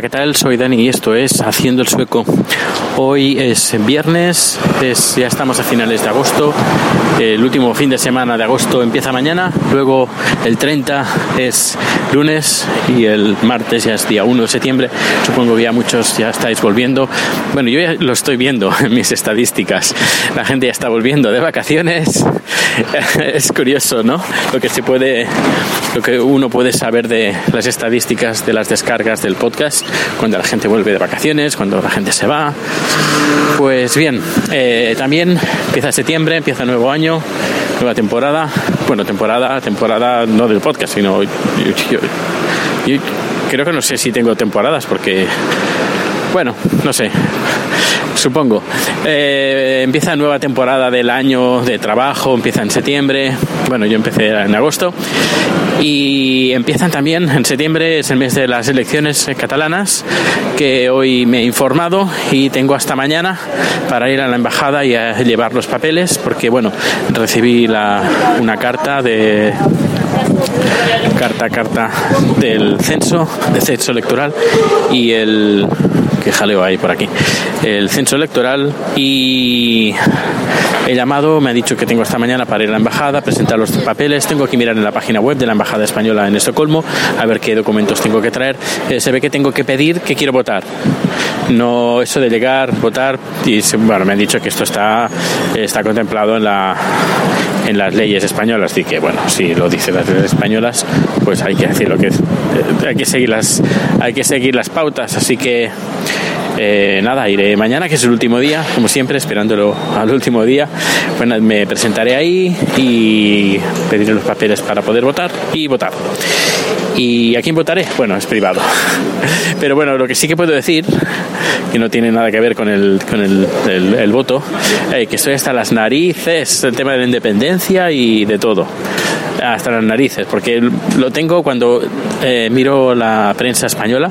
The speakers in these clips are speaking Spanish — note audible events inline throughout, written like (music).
Hola, ¿qué tal? Soy Dani y esto es Haciendo el Sueco. Hoy es viernes, es- ya estamos a finales de agosto. El último fin de semana de agosto empieza mañana, luego el 30 es lunes y el martes ya es día 1 de septiembre. Supongo que ya muchos ya estáis volviendo. Bueno, yo ya lo estoy viendo (laughs) en mis estadísticas. La gente ya está volviendo de vacaciones. (laughs) Es curioso, ¿no? Lo que se puede, lo que uno puede saber de las estadísticas de las descargas del podcast cuando la gente vuelve de vacaciones, cuando la gente se va. Pues bien, eh, también empieza septiembre, empieza nuevo año, nueva temporada. Bueno, temporada, temporada no del podcast, sino yo- yo- creo que no sé si tengo temporadas porque bueno, no sé. Supongo. Eh, empieza nueva temporada del año de trabajo, empieza en septiembre. Bueno, yo empecé en agosto. Y empiezan también en septiembre, es el mes de las elecciones catalanas, que hoy me he informado y tengo hasta mañana para ir a la embajada y a llevar los papeles, porque bueno, recibí la, una carta de carta carta del censo, de censo electoral y el que jaleo hay por aquí, el censo electoral y he llamado, me ha dicho que tengo esta mañana para ir a la embajada, presentar los papeles, tengo que mirar en la página web de la embajada española en Estocolmo a ver qué documentos tengo que traer. Eh, se ve que tengo que pedir que quiero votar. No eso de llegar, votar y bueno, me han dicho que esto está está contemplado en la en las leyes españolas. Y que bueno si lo dicen las leyes españolas pues hay que decir lo que es eh, hay que seguir las hay que seguir las pautas. Así que eh, nada, iré mañana, que es el último día, como siempre, esperándolo al último día. Bueno, me presentaré ahí y pediré los papeles para poder votar y votar. ¿Y a quién votaré? Bueno, es privado. (laughs) Pero bueno, lo que sí que puedo decir, que no tiene nada que ver con el, con el, el- el voto, eh, que estoy hasta las narices, el tema de la independencia y de todo. Hasta las narices, porque lo tengo cuando eh, miro la prensa española,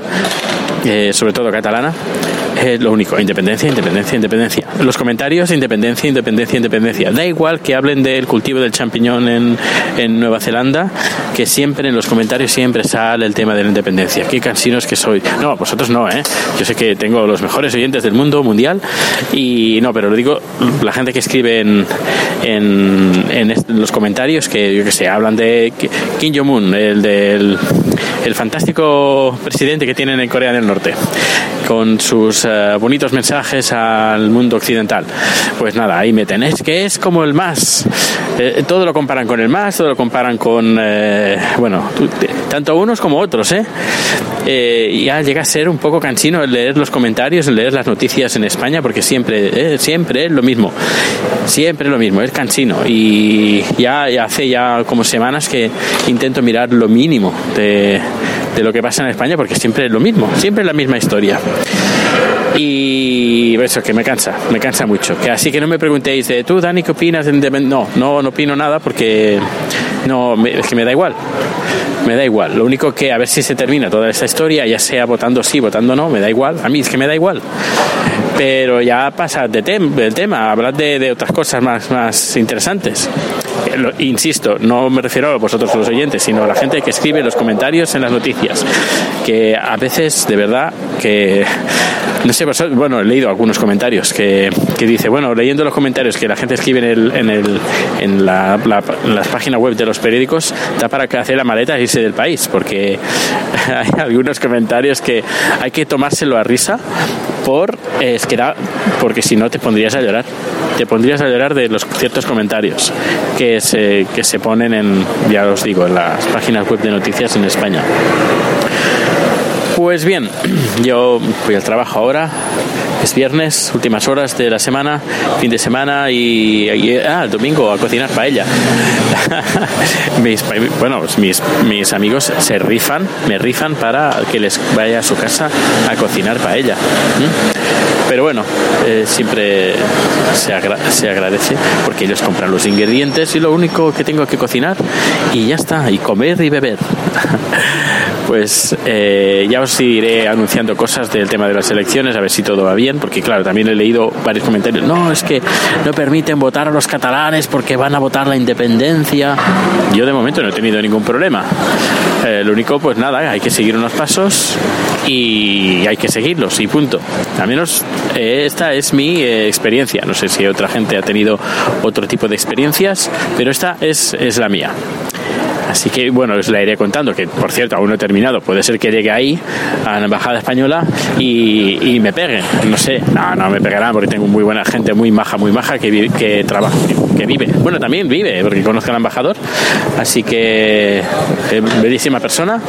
eh, sobre todo catalana, eh, lo único, independencia, independencia, independencia. Los comentarios, independencia, independencia, independencia. Da igual que hablen del cultivo del champiñón en, en Nueva Zelanda, que siempre en los comentarios siempre sale el tema de la independencia. Qué cansinos que soy. No, vosotros no, ¿eh? Yo sé que tengo los mejores oyentes del mundo mundial y no, pero lo digo, la gente que escribe en, en, en los comentarios que, yo que sé, hablan de Kim Jong-un, el del el fantástico presidente que tienen en Corea del Norte, con sus eh, bonitos mensajes al mundo occidental. Pues nada, ahí meten, es que es como el más. Eh, todo lo comparan con el más, todo lo comparan con, eh, bueno, tanto unos como otros, ¿eh? Eh, ya llega a ser un poco cansino el leer los comentarios, el leer las noticias en España, porque siempre, eh, siempre es lo mismo, siempre lo mismo, es cansino. Y ya, ya hace ya como semanas que intento mirar lo mínimo de, de lo que pasa en España, porque siempre es lo mismo, siempre es la misma historia. Y eso, que me cansa, me cansa mucho. Así que no me preguntéis de tú, Dani, ¿qué opinas? de independ-?" No, no, no opino nada porque no, es que me da igual. Me da igual. Lo único que a ver si se termina toda esta historia, ya sea votando sí, votando no, me da igual. A mí es que me da igual. Pero ya pasa de tem- del tema, hablad de, de otras cosas más, más interesantes. Eh, insisto, no me refiero a vosotros los oyentes, sino a la gente que escribe los comentarios en las noticias. Que a veces, de verdad, que. No sé, bueno, he leído algunos comentarios que, que dice, bueno, leyendo los comentarios que la gente escribe en, el, en, el, en, la, la- las páginas web de los periódicos, da para hacer la maleta e irse del país, porque (laughs) hay algunos comentarios que hay que tomárselo a risa por eh, es que da- porque si no te pondrías a llorar. Te pondrías a llorar de los ciertos comentarios que se, que se ponen en ya os digo en las páginas web de noticias en España pues bien, yo voy al trabajo ahora. Es viernes, últimas horas de la semana, fin de semana y, ah, el domingo a cocinar paella. (laughs) mis, bueno, pues mis, mis amigos se rifan, me rifan para que les vaya a su casa a cocinar paella. Pero bueno, eh, siempre se, se agradece porque ellos compran los ingredientes y lo único que tengo que cocinar y ya está, y comer y beber. (laughs) Pues eh, ya os iré anunciando cosas del tema de las elecciones, a ver si todo va bien, porque claro, también he leído varios comentarios. No, es que no permiten votar a los catalanes porque van a votar la independencia. Yo de momento no he tenido ningún problema. Eh, lo único, pues nada, hay que seguir unos pasos y hay que seguirlos y punto. Al menos eh, esta es mi eh, experiencia. No sé si otra gente ha tenido otro tipo de experiencias, pero esta es, es la mía. Así que bueno, os la iré contando, que por cierto aún no he terminado. Puede ser que llegue ahí a la embajada española y, y me peguen. No sé, no, no me pegarán porque tengo muy buena gente, muy maja, muy maja que, vi- que trabaja, que vive. Bueno, también vive, porque conozco al embajador. Así que eh, bellísima persona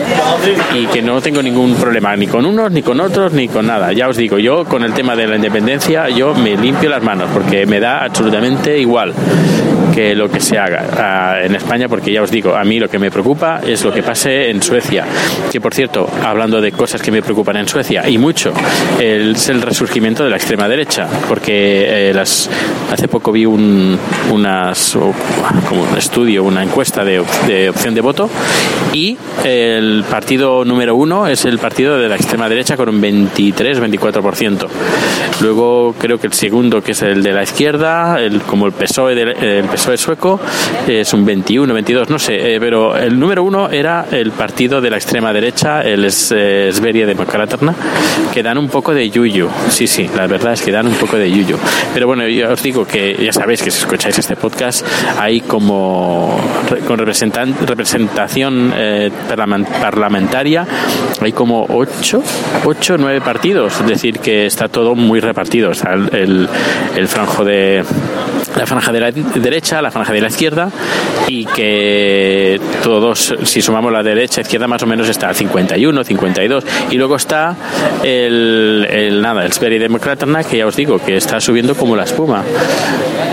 y que no tengo ningún problema ni con unos, ni con otros, ni con nada. Ya os digo, yo con el tema de la independencia, yo me limpio las manos porque me da absolutamente igual que lo que se haga ah, en España, porque ya os digo, a mí lo que me preocupa es lo que pase en Suecia. Que por cierto, hablando de cosas que me preocupan en Suecia, y mucho, es el resurgimiento de la extrema derecha, porque eh, las, hace poco vi un, unas, como un estudio, una encuesta de, de opción de voto, y el partido número uno es el partido de la extrema derecha con un 23-24%. Luego creo que el segundo, que es el de la izquierda, el, como el PSOE, del- el PSOE sueco, es un 21, 22, no sé, eh, pero el número uno era el partido de la extrema derecha, el es, eh, Sverige Demokraterna, que dan un poco de yuyu. Sí, sí, la verdad es que dan un poco de yuyu. Pero bueno, ya os digo que ya sabéis que si escucháis este podcast, hay como con representación eh, parlamen- parlamentaria, hay como ocho, ocho, nueve partidos, es decir, que está todo muy repartido. Está el, el franjo de la franja de la derecha, la franja de la izquierda y que todos, si sumamos la derecha izquierda más o menos está al 51, 52 y luego está el, el nada, el Sverige Demokraterna que ya os digo que está subiendo como la espuma.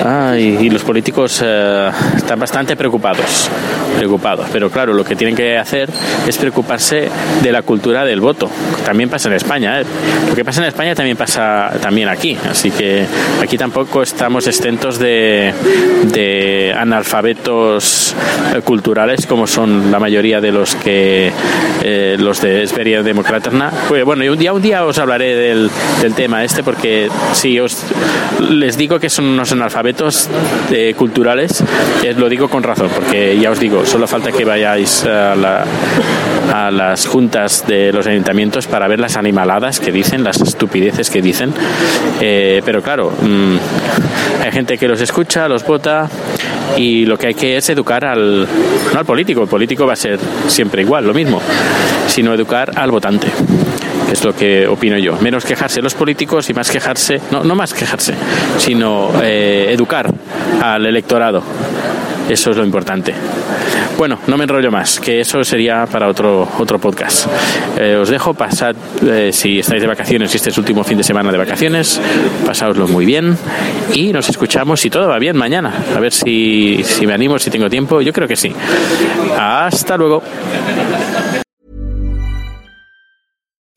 Ay, y los políticos eh, están bastante preocupados, preocupados, pero claro, lo que tienen que hacer es preocuparse de la cultura del voto. También pasa en España, ¿eh? lo que pasa en España también pasa también aquí, así que aquí tampoco estamos exentos de, de analfabetos eh, culturales como son la mayoría de los que eh, los de Sverige Demokraterna. Pues bueno, y un día un día os hablaré del, del tema este porque si os les digo que son unos analfabetos eh, culturales, eh, lo digo con razón, porque ya os digo, solo falta que vayáis a, la- a las juntas de los ayuntamientos para ver las animaladas que dicen, las estupideces que dicen. Eh, pero claro, mm, hay gente que los escucha, los vota y lo que hay que es educar al, no al político, el político va a ser siempre igual, lo mismo, sino educar al votante es lo que opino yo. Menos quejarse los políticos y más quejarse, no, no más quejarse, sino eh, educar al electorado. Eso es lo importante. Bueno, no me enrollo más, que eso sería para otro, otro podcast. Eh, os dejo pasar, eh, si estáis de vacaciones, si este es último fin de semana de vacaciones, pasaoslo muy bien y nos escuchamos, si todo va bien, mañana. A ver si, si me animo, si tengo tiempo. Yo creo que sí. Hasta luego.